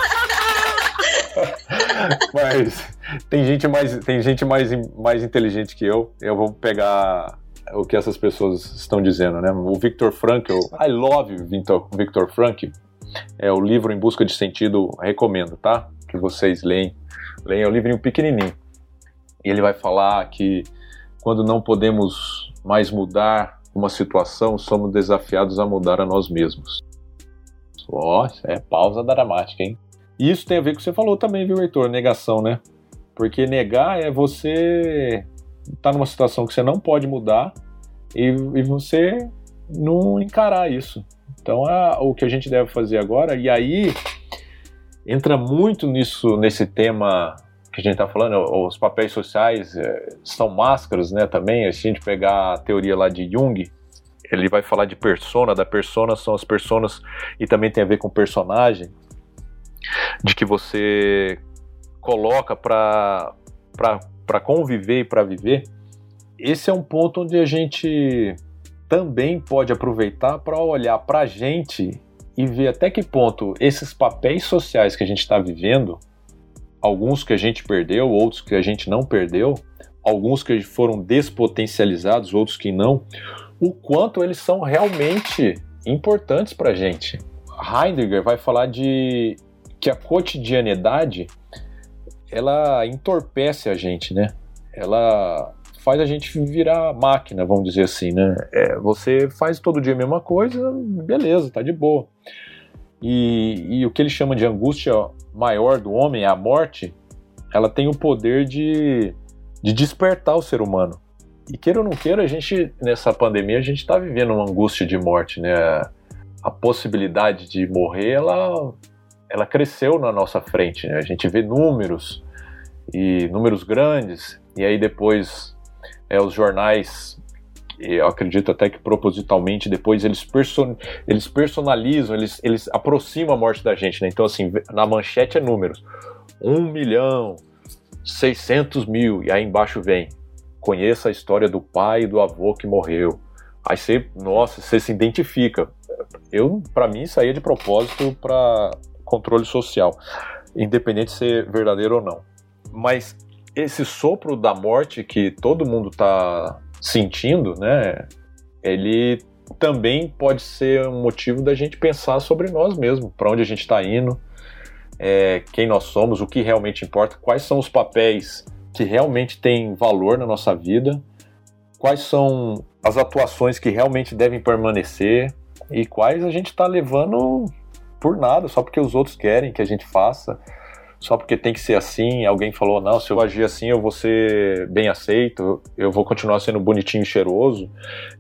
Mas tem gente mais, tem gente mais, mais inteligente que eu. Eu vou pegar o que essas pessoas estão dizendo, né? O Victor Frankl, I love Victor, Victor é o livro Em Busca de Sentido, recomendo, tá? Que vocês leem. Leem, é um livrinho pequenininho. E ele vai falar que quando não podemos mais mudar uma situação, somos desafiados a mudar a nós mesmos. Ó, é pausa dramática, hein? E isso tem a ver com o que você falou também, viu, Heitor? Negação, né? Porque negar é você tá numa situação que você não pode mudar e, e você não encarar isso. Então, a, o que a gente deve fazer agora, e aí entra muito nisso, nesse tema que a gente está falando, os papéis sociais é, são máscaras, né, também, se a gente pegar a teoria lá de Jung, ele vai falar de persona, da persona são as personas, e também tem a ver com personagem, de que você coloca para para conviver e para viver, esse é um ponto onde a gente também pode aproveitar para olhar para a gente e ver até que ponto esses papéis sociais que a gente está vivendo, alguns que a gente perdeu, outros que a gente não perdeu, alguns que foram despotencializados, outros que não, o quanto eles são realmente importantes para a gente. Heidegger vai falar de que a cotidianidade ela entorpece a gente, né? Ela faz a gente virar máquina, vamos dizer assim, né? É, você faz todo dia a mesma coisa, beleza, tá de boa. E, e o que ele chama de angústia maior do homem, a morte, ela tem o poder de, de despertar o ser humano. E queira ou não queira, a gente, nessa pandemia, a gente está vivendo uma angústia de morte, né? A possibilidade de morrer, ela, ela cresceu na nossa frente, né? A gente vê números, e números grandes, e aí depois é, os jornais, eu acredito até que propositalmente, depois eles, person, eles personalizam, eles, eles aproximam a morte da gente, né? Então, assim, na manchete é números: 1 milhão, 600 mil, e aí embaixo vem: conheça a história do pai e do avô que morreu. Aí você, nossa, você se identifica. Eu, para mim, aí é de propósito para controle social, independente de ser verdadeiro ou não. Mas esse sopro da morte que todo mundo está sentindo, né? Ele também pode ser um motivo da gente pensar sobre nós mesmos, para onde a gente está indo, é, quem nós somos, o que realmente importa, quais são os papéis que realmente têm valor na nossa vida, quais são as atuações que realmente devem permanecer e quais a gente está levando por nada, só porque os outros querem que a gente faça, só porque tem que ser assim. Alguém falou, não, se eu agir assim eu vou ser bem aceito, eu vou continuar sendo bonitinho e cheiroso,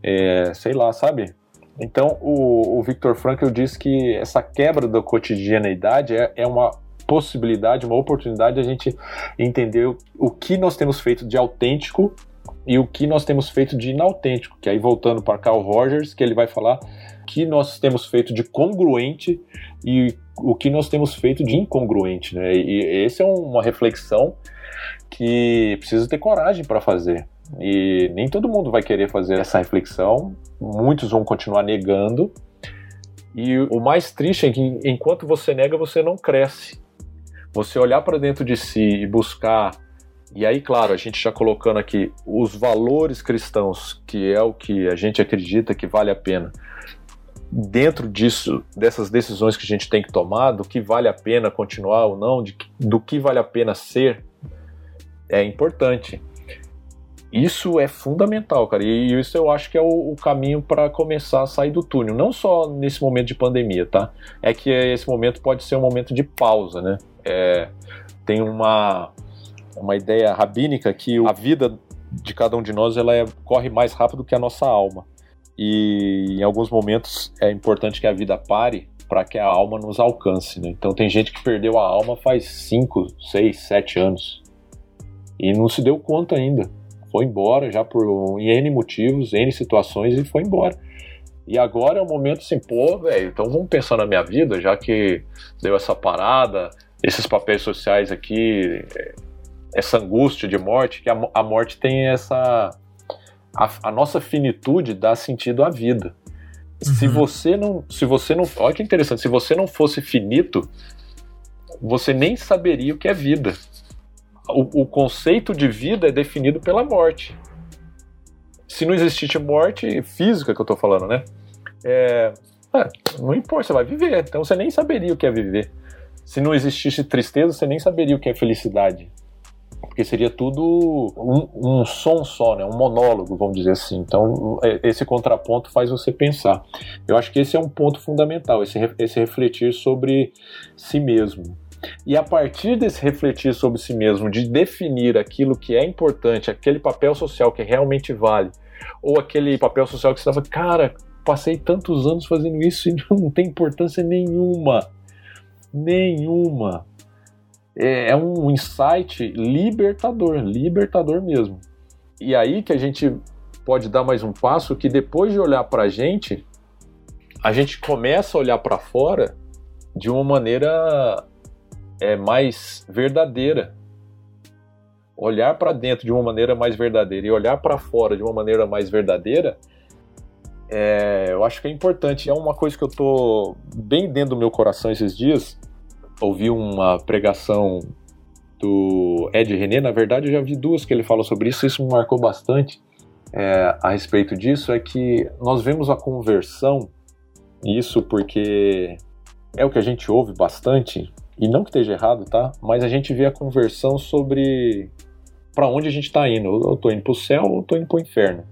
é, sei lá, sabe? Então o, o Victor Frankl diz que essa quebra da cotidianeidade é, é uma possibilidade, uma oportunidade de a gente entender o, o que nós temos feito de autêntico e o que nós temos feito de inautêntico, que aí voltando para Carl Rogers, que ele vai falar que nós temos feito de congruente e o que nós temos feito de incongruente, né? E essa é uma reflexão que precisa ter coragem para fazer. E nem todo mundo vai querer fazer essa reflexão, muitos vão continuar negando. E o mais triste é que enquanto você nega, você não cresce. Você olhar para dentro de si e buscar e aí, claro, a gente já colocando aqui os valores cristãos, que é o que a gente acredita que vale a pena. Dentro disso, dessas decisões que a gente tem que tomar, do que vale a pena continuar ou não, de, do que vale a pena ser, é importante. Isso é fundamental, cara, e isso eu acho que é o, o caminho para começar a sair do túnel. Não só nesse momento de pandemia, tá? É que esse momento pode ser um momento de pausa, né? É, tem uma uma ideia rabínica que a vida de cada um de nós ela é, corre mais rápido que a nossa alma. E em alguns momentos é importante que a vida pare para que a alma nos alcance. Né? Então tem gente que perdeu a alma faz 5, 6, 7 anos e não se deu conta ainda. Foi embora já por N motivos, N situações e foi embora. E agora é o momento assim, pô, velho, então vamos pensar na minha vida, já que deu essa parada, esses papéis sociais aqui, essa angústia de morte, que a, a morte tem essa. A, a, nossa finitude dá sentido à vida. Uhum. Se você não. Se você não. Olha que interessante, se você não fosse finito, você nem saberia o que é vida. O, o conceito de vida é definido pela morte. Se não existisse morte física que eu tô falando, né? É, é, não importa, você vai viver. Então você nem saberia o que é viver. Se não existisse tristeza, você nem saberia o que é felicidade porque seria tudo um, um, som só, né? um monólogo, vamos dizer assim. Então, é, esse contraponto faz você pensar. Eu acho que esse é um ponto fundamental, esse, esse refletir sobre si mesmo. E a partir desse refletir sobre si mesmo, de definir aquilo que é importante, aquele papel social que realmente vale, ou aquele papel social que você estava, cara, passei tantos anos fazendo isso e (laughs) não tem importância nenhuma. Nenhuma é, é um insight libertador, libertador mesmo. E aí que a gente pode dar mais um passo que depois de olhar para a gente, a gente começa a olhar para fora de uma maneira é, mais verdadeira. Olhar para dentro de uma maneira mais verdadeira e olhar para fora de uma maneira mais verdadeira, é, eu acho que é importante. É uma coisa que eu tô bem dentro do meu coração esses dias ouvi uma pregação do Ed René, na verdade eu já vi duas que ele fala sobre isso, isso me marcou bastante é, a respeito disso, é que nós vemos a conversão, isso porque é o que a gente ouve bastante, e não que esteja errado, tá? Mas a gente vê a conversão sobre para onde a gente está indo. Eu estou indo para o céu ou estou indo para o inferno.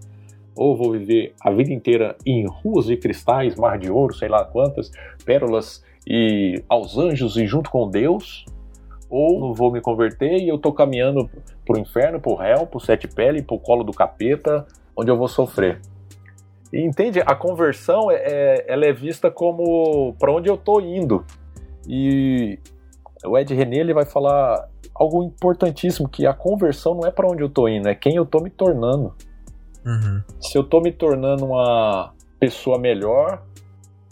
Ou vou viver a vida inteira em ruas de cristais, mar de ouro, sei lá quantas, pérolas e aos anjos e junto com Deus, ou não vou me converter e eu tô caminhando pro inferno, pro réu, pro sete pele, pro colo do capeta, onde eu vou sofrer. E entende? A conversão é, é ela é vista como para onde eu tô indo. E o Ed René ele vai falar algo importantíssimo que a conversão não é para onde eu tô indo, é quem eu tô me tornando. Uhum. Se eu tô me tornando uma pessoa melhor,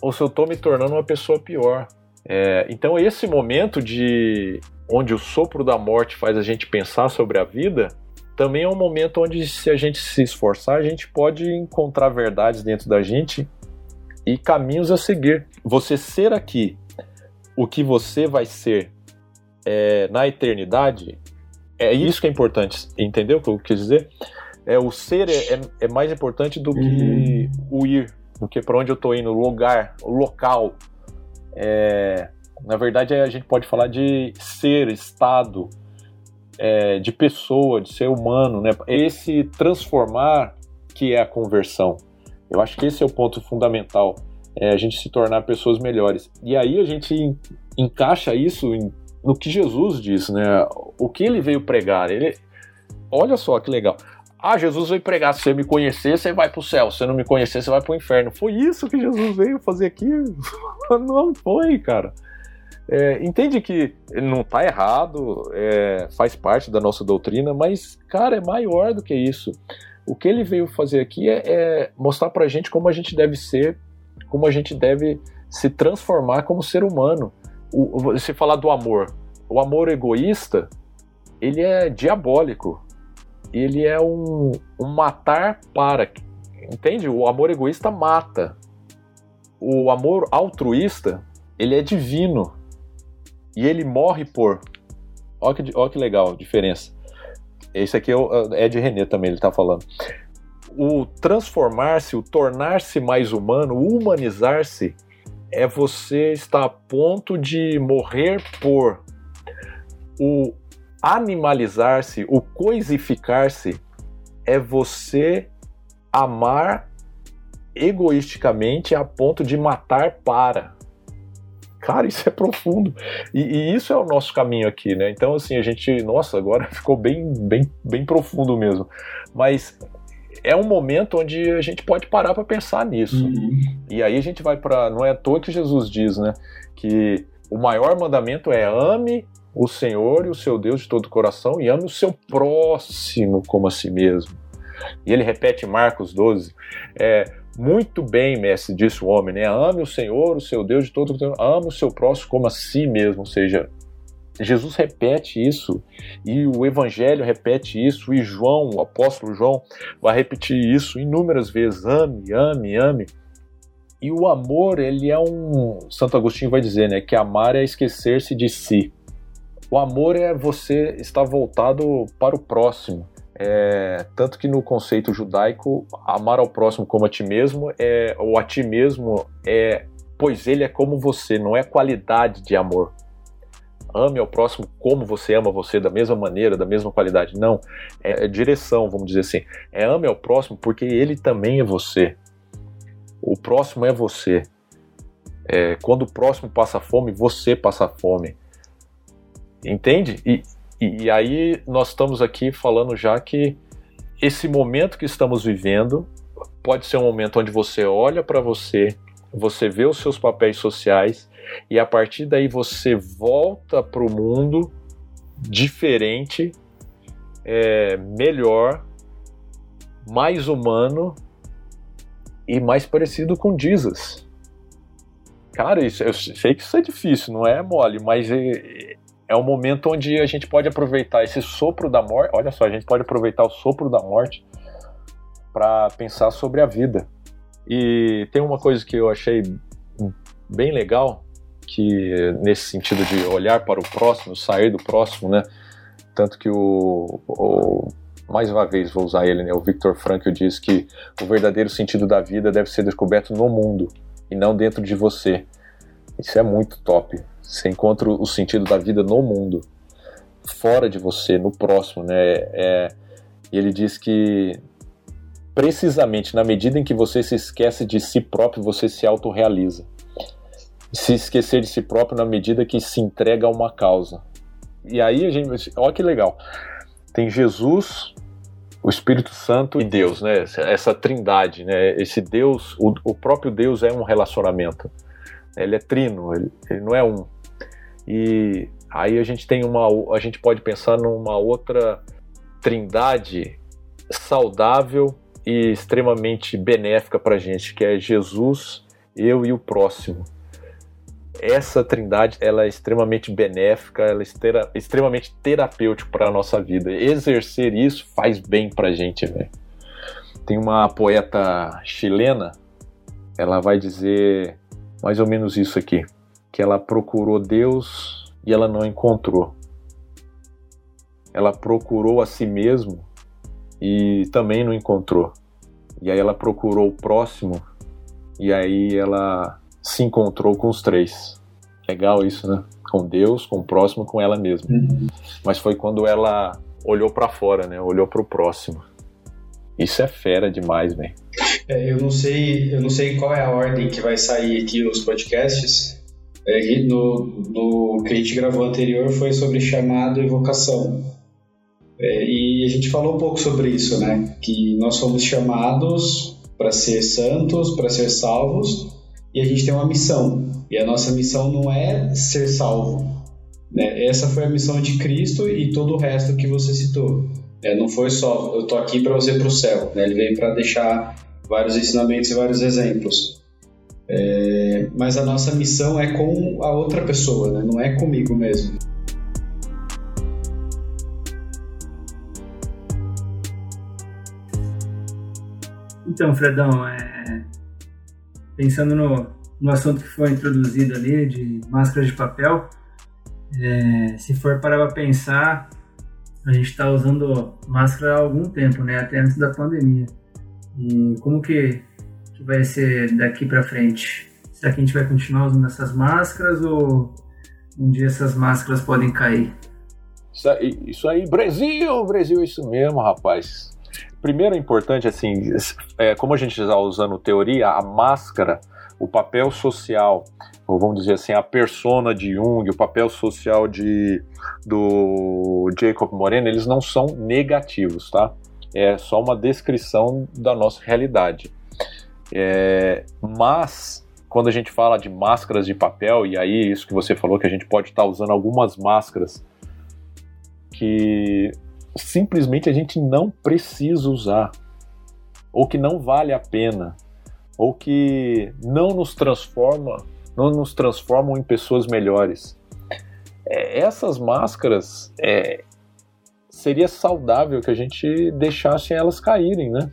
ou se eu estou me tornando uma pessoa pior. É, então esse momento de onde o sopro da morte faz a gente pensar sobre a vida, também é um momento onde se a gente se esforçar, a gente pode encontrar verdades dentro da gente e caminhos a seguir. Você ser aqui o que você vai ser é, na eternidade, é isso que é importante. Entendeu o que eu quis dizer? É, o ser é, é, é mais importante do que uhum. o ir porque para onde eu estou indo, lugar, local. É, na verdade, a gente pode falar de ser, estado, é, de pessoa, de ser humano, né? Esse transformar que é a conversão. Eu acho que esse é o ponto fundamental. é a gente se tornar pessoas melhores. E aí a gente encaixa isso em, no que Jesus diz, né? O que ele veio pregar. Ele, olha só que legal. Ah, Jesus veio pregar. Se você me conhecer, você vai para o céu. Se você não me conhecer, você vai para o inferno. Foi isso que Jesus veio fazer aqui? (laughs) não foi, cara. É, entende que não está errado, é, faz parte da nossa doutrina, mas, cara, é maior do que isso. O que ele veio fazer aqui é, é mostrar pra gente como a gente deve ser, como a gente deve se transformar como ser humano. O, se falar do amor, o amor egoísta, ele é diabólico. Ele é um, um matar para. Entende? O amor egoísta mata. O amor altruísta, ele é divino e ele morre por. Olha que, olha que legal a diferença. Esse aqui é, é de René também, ele está falando. O transformar-se, o tornar-se mais humano, o humanizar-se, é você estar a ponto de morrer por. O animalizar-se, o coisificar-se, é você amar egoisticamente a ponto de matar para. Cara, isso é profundo. E, e, isso é o nosso caminho aqui, né? Então, assim, a gente, nossa, agora (laughs) ficou bem, bem, bem profundo mesmo. Mas é um momento onde a gente pode parar para pensar nisso. Uhum. E aí a gente vai para, não é à toa que Jesus diz, né, que o maior mandamento é ame o Senhor e o seu Deus de todo o coração e ame o seu próximo como a si mesmo. E ele repete Marcos 12, é, muito bem, mestre, disse o homem, né? Ame o Senhor, o seu Deus de todo o ame o seu próximo como a si mesmo, ou seja, Jesus repete isso e o Evangelho repete isso e João, o apóstolo João, vai repetir isso inúmeras vezes: ame, ame, ame. E o amor, ele é um. Santo Agostinho vai dizer, né? Que amar é esquecer-se de si. O amor é você estar voltado para o próximo. É, tanto que no conceito judaico, amar ao próximo como a ti mesmo, é, ou a ti mesmo, é pois ele é como você, não é qualidade de amor. Ame ao próximo como você ama você, da mesma maneira, da mesma qualidade. Não, é, é direção, vamos dizer assim. É ame ao próximo porque ele também é você. O próximo é você. É, quando o próximo passa fome, você passa fome. Entende? E, e, e aí nós estamos aqui falando já que esse momento que estamos vivendo pode ser um momento onde você olha para você, você vê os seus papéis sociais e a partir daí você volta para o mundo diferente, é, melhor, mais humano e mais parecido com Jesus. Cara, isso, eu sei que isso é difícil, não é mole, mas é, é um momento onde a gente pode aproveitar esse sopro da morte. Olha só, a gente pode aproveitar o sopro da morte para pensar sobre a vida. E tem uma coisa que eu achei bem legal, que nesse sentido de olhar para o próximo, sair do próximo, né? Tanto que o, o mais uma vez vou usar ele, né? O Victor Frankl diz que o verdadeiro sentido da vida deve ser descoberto no mundo e não dentro de você. Isso é muito top. Você encontra o sentido da vida no mundo, fora de você, no próximo, né? É, ele diz que precisamente na medida em que você se esquece de si próprio, você se autorrealiza. Se esquecer de si próprio na medida que se entrega a uma causa. E aí a gente, olha que legal. Tem Jesus, o Espírito Santo e Deus, né? Essa trindade, né? Esse Deus, o, o próprio Deus é um relacionamento. Ele é trino, ele, ele não é um. E aí a gente tem uma, a gente pode pensar numa outra trindade saudável e extremamente benéfica para a gente, que é Jesus, eu e o próximo. Essa trindade ela é extremamente benéfica, ela é extremamente terapêutica para a nossa vida. Exercer isso faz bem para a gente, velho. Tem uma poeta chilena, ela vai dizer mais ou menos isso aqui que ela procurou Deus e ela não encontrou. Ela procurou a si mesmo e também não encontrou. E aí ela procurou o próximo e aí ela se encontrou com os três. Legal isso, né? Com Deus, com o próximo, com ela mesma. Uhum. Mas foi quando ela olhou para fora, né? Olhou para o próximo. Isso é fera demais, velho. É, eu não sei, eu não sei qual é a ordem que vai sair aqui os podcasts. É, no, no que a gente gravou anterior foi sobre chamado e vocação. É, e a gente falou um pouco sobre isso, né? Que nós somos chamados para ser santos, para ser salvos, e a gente tem uma missão. E a nossa missão não é ser salvo. Né? Essa foi a missão de Cristo e todo o resto que você citou. É, não foi só eu tô aqui para você para o céu. Né? Ele veio para deixar vários ensinamentos e vários exemplos. É, mas a nossa missão é com a outra pessoa, né? não é comigo mesmo. Então, Fredão, é... pensando no, no assunto que foi introduzido ali, de máscaras de papel, é... se for parar para pensar, a gente está usando máscara há algum tempo, né? Até antes da pandemia. E como que, que vai ser daqui para frente? Será que a gente vai continuar usando essas máscaras ou um dia essas máscaras podem cair? Isso aí, isso aí Brasil, Brasil, isso mesmo, rapaz. Primeiro é importante, assim, é, como a gente está usando teoria, a máscara, o papel social, ou vamos dizer assim, a persona de Jung, o papel social de, do Jacob Moreno, eles não são negativos, tá? É só uma descrição da nossa realidade. É, mas, quando a gente fala de máscaras de papel, e aí isso que você falou, que a gente pode estar tá usando algumas máscaras que simplesmente a gente não precisa usar, ou que não vale a pena, ou que não nos transforma, não nos transformam em pessoas melhores. É, essas máscaras é, seria saudável que a gente deixasse elas caírem, né?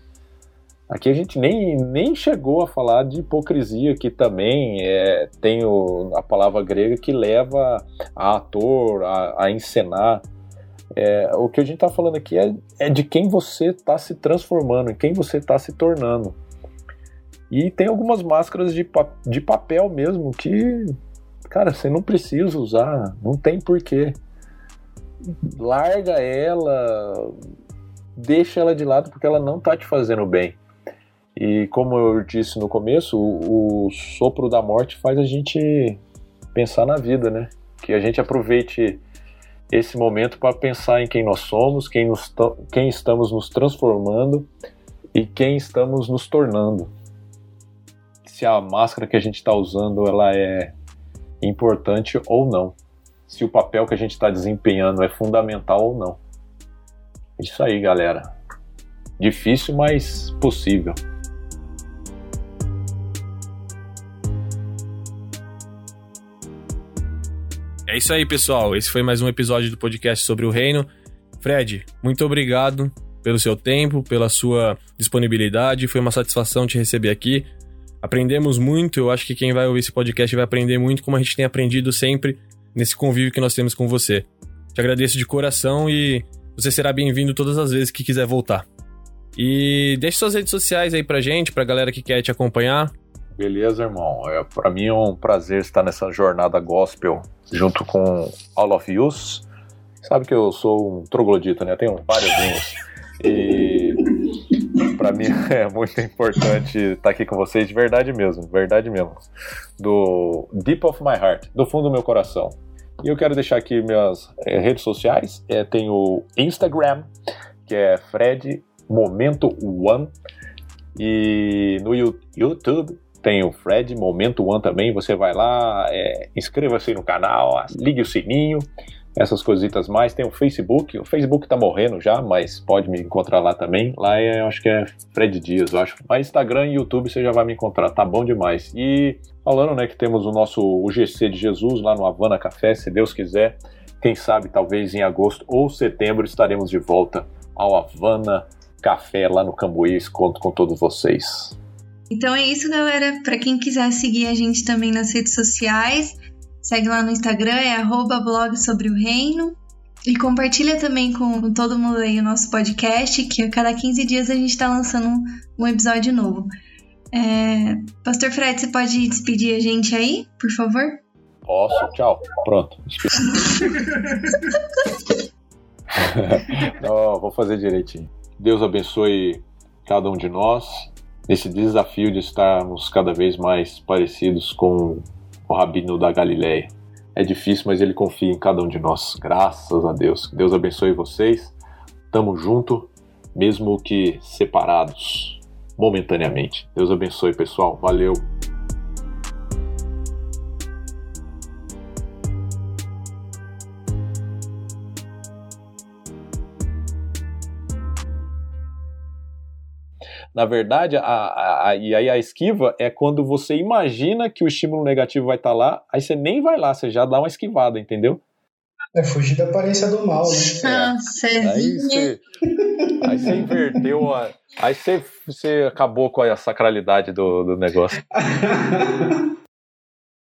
Aqui a gente nem, nem chegou a falar de hipocrisia, que também é, tem o, a palavra grega que leva a ator a, a encenar é, o que a gente está falando aqui é, é de quem você está se transformando, em quem você está se tornando. E tem algumas máscaras de, de papel mesmo que, cara, você não precisa usar, não tem porquê. Larga ela, deixa ela de lado porque ela não está te fazendo bem. E como eu disse no começo, o, o sopro da morte faz a gente pensar na vida, né? Que a gente aproveite esse momento para pensar em quem nós somos, quem, nos, quem estamos nos transformando e quem estamos nos tornando. Se a máscara que a gente está usando ela é importante ou não. Se o papel que a gente está desempenhando é fundamental ou não. Isso aí, galera. Difícil, mas possível. É isso aí, pessoal. Esse foi mais um episódio do podcast sobre o reino. Fred, muito obrigado pelo seu tempo, pela sua disponibilidade. Foi uma satisfação te receber aqui. Aprendemos muito. Eu acho que quem vai ouvir esse podcast vai aprender muito, como a gente tem aprendido sempre nesse convívio que nós temos com você. Te agradeço de coração e você será bem-vindo todas as vezes que quiser voltar. E deixe suas redes sociais aí pra gente, pra galera que quer te acompanhar. Beleza, irmão. É, para mim é um prazer estar nessa jornada gospel junto com All of Yous. Sabe que eu sou um troglodita, né? Tenho vários vinhos. E para mim (laughs) é muito importante estar aqui com vocês, de verdade mesmo, verdade mesmo. Do Deep of My Heart, do fundo do meu coração. E eu quero deixar aqui minhas é, redes sociais. É, tem o Instagram, que é Fred Momento One. E no YouTube tem o Fred, Momento One também. Você vai lá, é, inscreva-se no canal, ligue o sininho, essas coisitas mais. Tem o Facebook. O Facebook tá morrendo já, mas pode me encontrar lá também. Lá é, eu acho que é Fred Dias, eu acho. Mas Instagram e YouTube você já vai me encontrar, tá bom demais. E falando, né, que temos o nosso UGC de Jesus lá no Havana Café, se Deus quiser. Quem sabe, talvez em agosto ou setembro estaremos de volta ao Havana Café lá no Cambuís. Conto com todos vocês. Então é isso, galera. Para quem quiser seguir a gente também nas redes sociais, segue lá no Instagram, é blog sobre o reino. E compartilha também com todo mundo aí o nosso podcast, que a cada 15 dias a gente está lançando um, episódio novo. É... Pastor Fred, você pode despedir a gente aí, por favor? Posso, tchau. Pronto. (laughs) (laughs) Não, vou fazer direitinho. Deus abençoe cada um de nós nesse desafio de estarmos cada vez mais parecidos com o Rabino da Galileia. É difícil, mas ele confia em cada um de nós. Graças a Deus. Deus abençoe vocês. Tamo junto, mesmo que separados momentaneamente. Deus abençoe, pessoal. Valeu. Na verdade, a, a, a, e aí a esquiva é quando você imagina que o estímulo negativo vai estar tá lá, aí você nem vai lá, você já dá uma esquivada, entendeu? É fugir da aparência do mal, né? (laughs) Nossa, é. aí, você, aí você inverteu a. Aí você, você acabou com a sacralidade do, do negócio. (laughs)